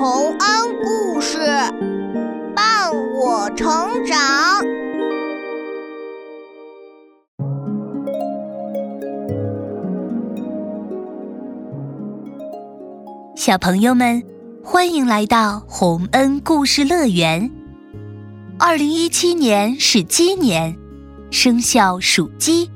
洪恩故事伴我成长。小朋友们，欢迎来到洪恩故事乐园。二零一七年是鸡年，生肖属鸡。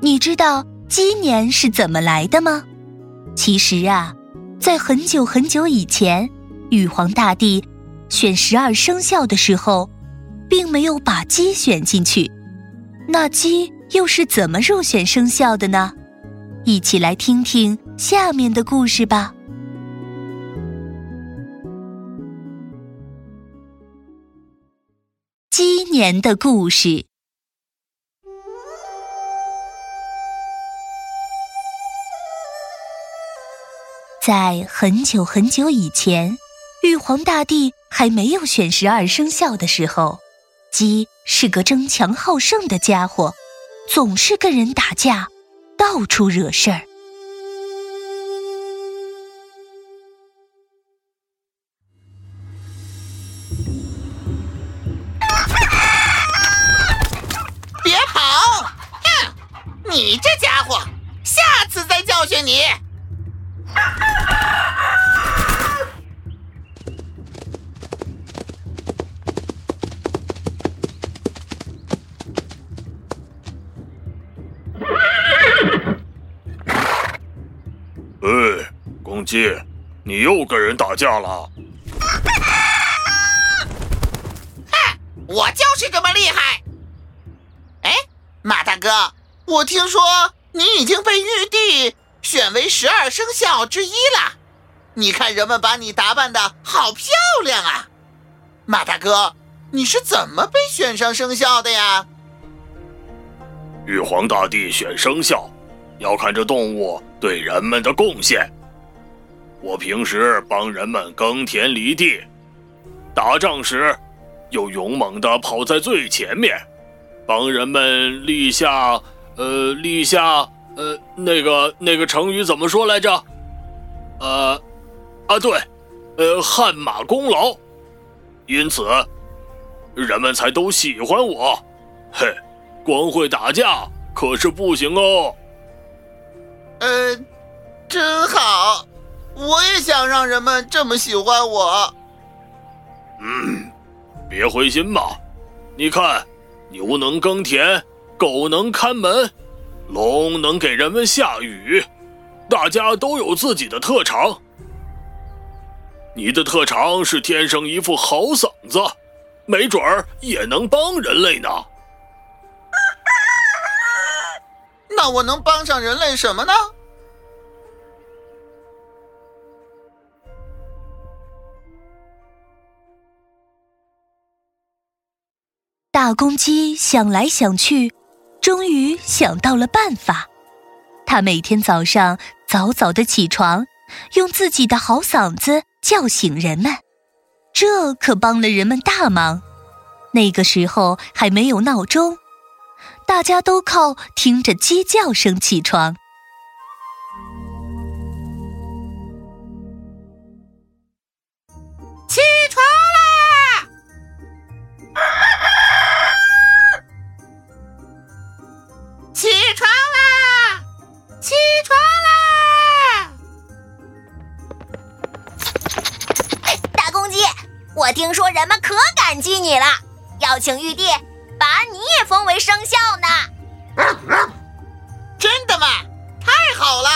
你知道鸡年是怎么来的吗？其实啊，在很久很久以前，玉皇大帝选十二生肖的时候，并没有把鸡选进去。那鸡又是怎么入选生肖的呢？一起来听听下面的故事吧。鸡年的故事，在很久很久以前，玉皇大帝还没有选十二生肖的时候，鸡是个争强好胜的家伙，总是跟人打架，到处惹事儿。公鸡，你又跟人打架了？哼，我就是这么厉害！哎，马大哥。我听说你已经被玉帝选为十二生肖之一了，你看人们把你打扮的好漂亮啊！马大哥，你是怎么被选上生肖的呀？玉皇大帝选生肖，要看这动物对人们的贡献。我平时帮人们耕田犁地，打仗时又勇猛的跑在最前面，帮人们立下。呃，立下，呃，那个那个成语怎么说来着？呃，啊对，呃，汗马功劳，因此人们才都喜欢我。嘿，光会打架可是不行哦。呃，真好，我也想让人们这么喜欢我。嗯，别灰心嘛，你看，牛能耕田。狗能看门，龙能给人们下雨，大家都有自己的特长。你的特长是天生一副好嗓子，没准儿也能帮人类呢。那我能帮上人类什么呢？大公鸡想来想去。终于想到了办法，它每天早上早早的起床，用自己的好嗓子叫醒人们，这可帮了人们大忙。那个时候还没有闹钟，大家都靠听着鸡叫声起床。我听说人们可感激你了，要请玉帝把你也封为生肖呢。真的吗？太好了。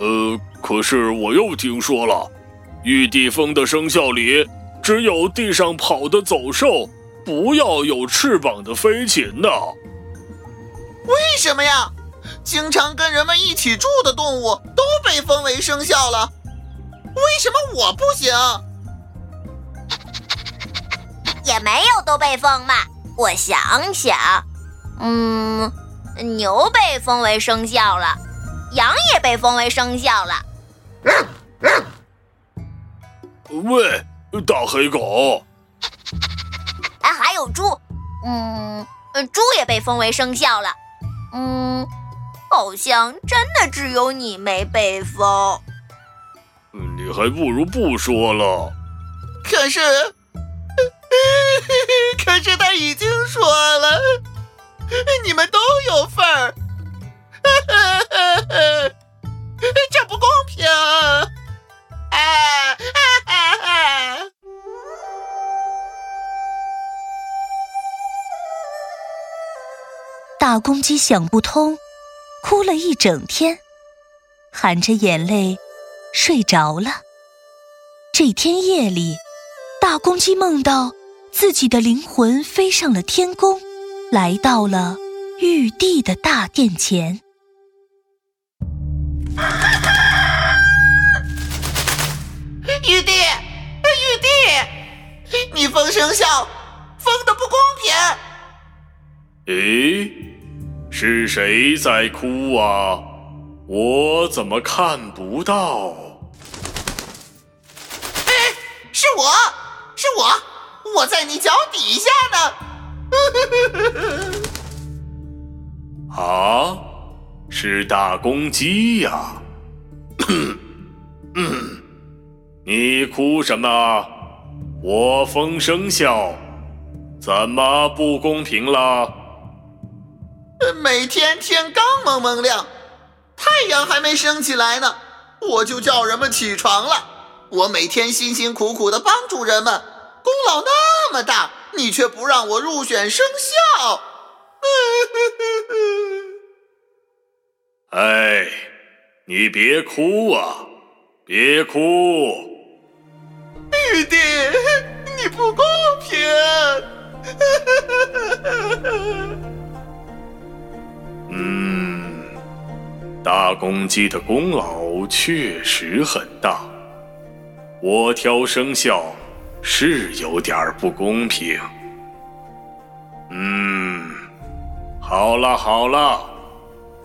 呃，可是我又听说了，玉帝封的生肖里只有地上跑的走兽，不要有翅膀的飞禽呢。为什么呀？经常跟人们一起住的动物都被封为生肖了，为什么我不行？也没有都被封嘛，我想想，嗯，牛被封为生肖了，羊也被封为生肖了。喂，大黑狗！哎，还有猪，嗯，猪也被封为生肖了。嗯，好像真的只有你没被封。你还不如不说了。可是，可是他已经说了，你们都有份儿，这不公平！啊啊啊！大公鸡想不通，哭了一整天，含着眼泪睡着了。这天夜里，大公鸡梦到自己的灵魂飞上了天宫，来到了玉帝的大殿前。玉帝，玉帝，你封生肖封的不公平。咦，是谁在哭啊？我怎么看不到？哎，是我，是我，我在你脚底下呢。啊，是大公鸡呀。嗯。你哭什么？我风声笑，怎么不公平了？每天天刚蒙蒙亮，太阳还没升起来呢，我就叫人们起床了。我每天辛辛苦苦的帮助人们，功劳那么大，你却不让我入选生肖。哎，你别哭啊，别哭。玉帝，你不公平！嗯，大公鸡的功劳确实很大，我挑生肖是有点不公平。嗯，好了好了，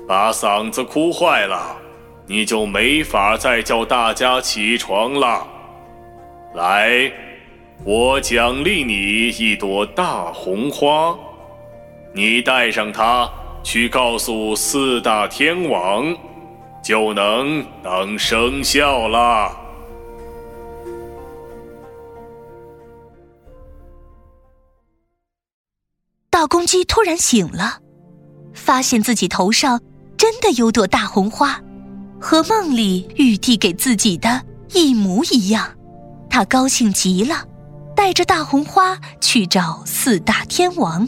把嗓子哭坏了，你就没法再叫大家起床了。来，我奖励你一朵大红花，你带上它去告诉四大天王，就能当生效了。大公鸡突然醒了，发现自己头上真的有朵大红花，和梦里玉帝给自己的一模一样。他高兴极了，带着大红花去找四大天王。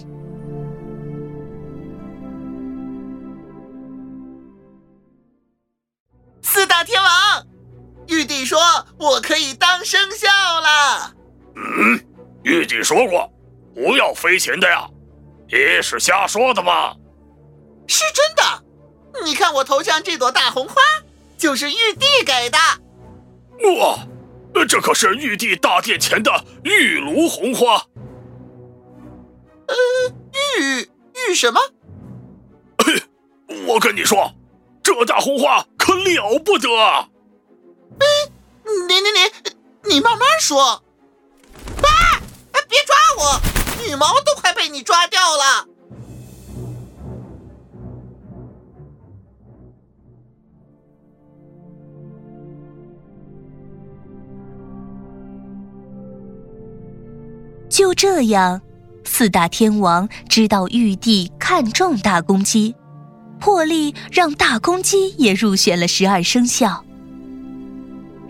我可以当生肖了。嗯，玉帝说过不要飞禽的呀，你是瞎说的吗？是真的，你看我头上这朵大红花，就是玉帝给的。哇！这可是玉帝大殿前的玉炉红花。呃，玉玉什么？我跟你说，这大红花可了不得。哎，你你你，你慢慢说。啊！别抓我，羽毛都快被你抓掉了。就这样，四大天王知道玉帝看中大公鸡，破例让大公鸡也入选了十二生肖。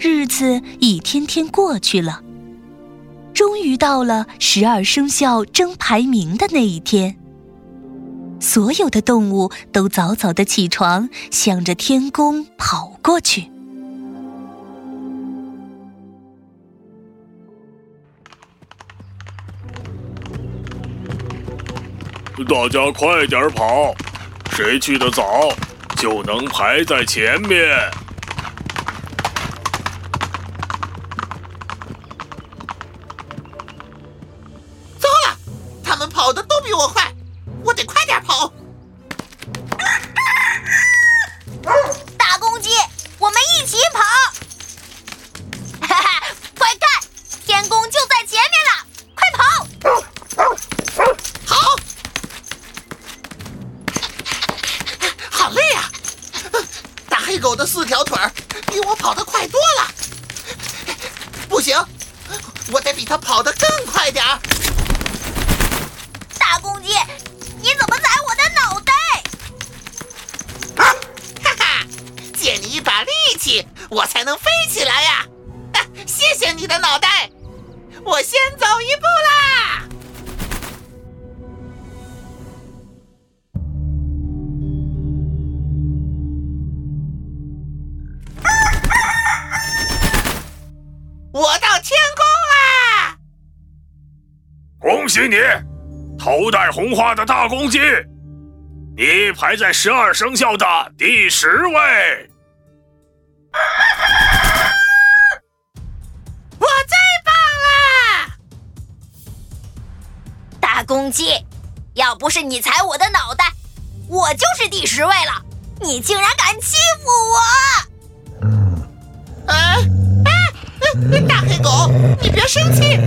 日子一天天过去了，终于到了十二生肖争排名的那一天。所有的动物都早早的起床，向着天宫跑过去。大家快点跑，谁去的早，就能排在前面。狗的四条腿儿比我跑得快多了，不行，我得比它跑得更快点儿。大公鸡，你怎么踩我的脑袋？哈哈，借你一把力气，我才能飞起来呀！谢谢你的脑袋，我先走一步啦。喜你，头戴红花的大公鸡，你排在十二生肖的第十位。我最棒了！大公鸡，要不是你踩我的脑袋，我就是第十位了。你竟然敢欺负我！啊啊！大黑狗，你别生气！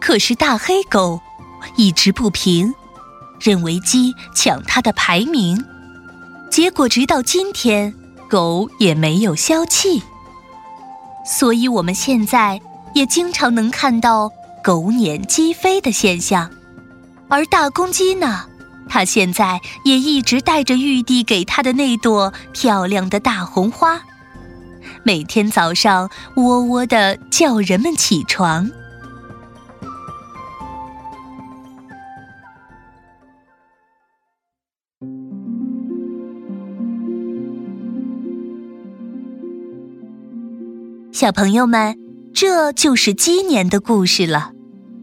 可是大黑狗一直不平，认为鸡抢它的排名。结果直到今天，狗也没有消气。所以，我们现在也经常能看到狗撵鸡飞的现象。而大公鸡呢，他现在也一直带着玉帝给他的那朵漂亮的大红花，每天早上喔喔的叫人们起床。小朋友们，这就是鸡年的故事了。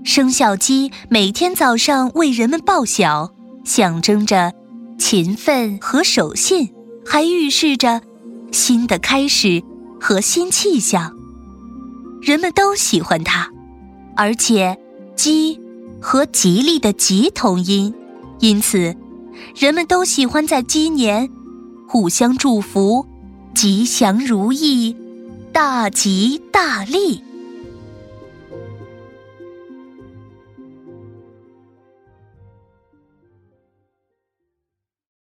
生肖鸡每天早上为人们报晓，象征着勤奋和守信，还预示着新的开始和新气象。人们都喜欢它，而且鸡和吉利的“吉”同音，因此人们都喜欢在鸡年互相祝福，吉祥如意。大吉大利。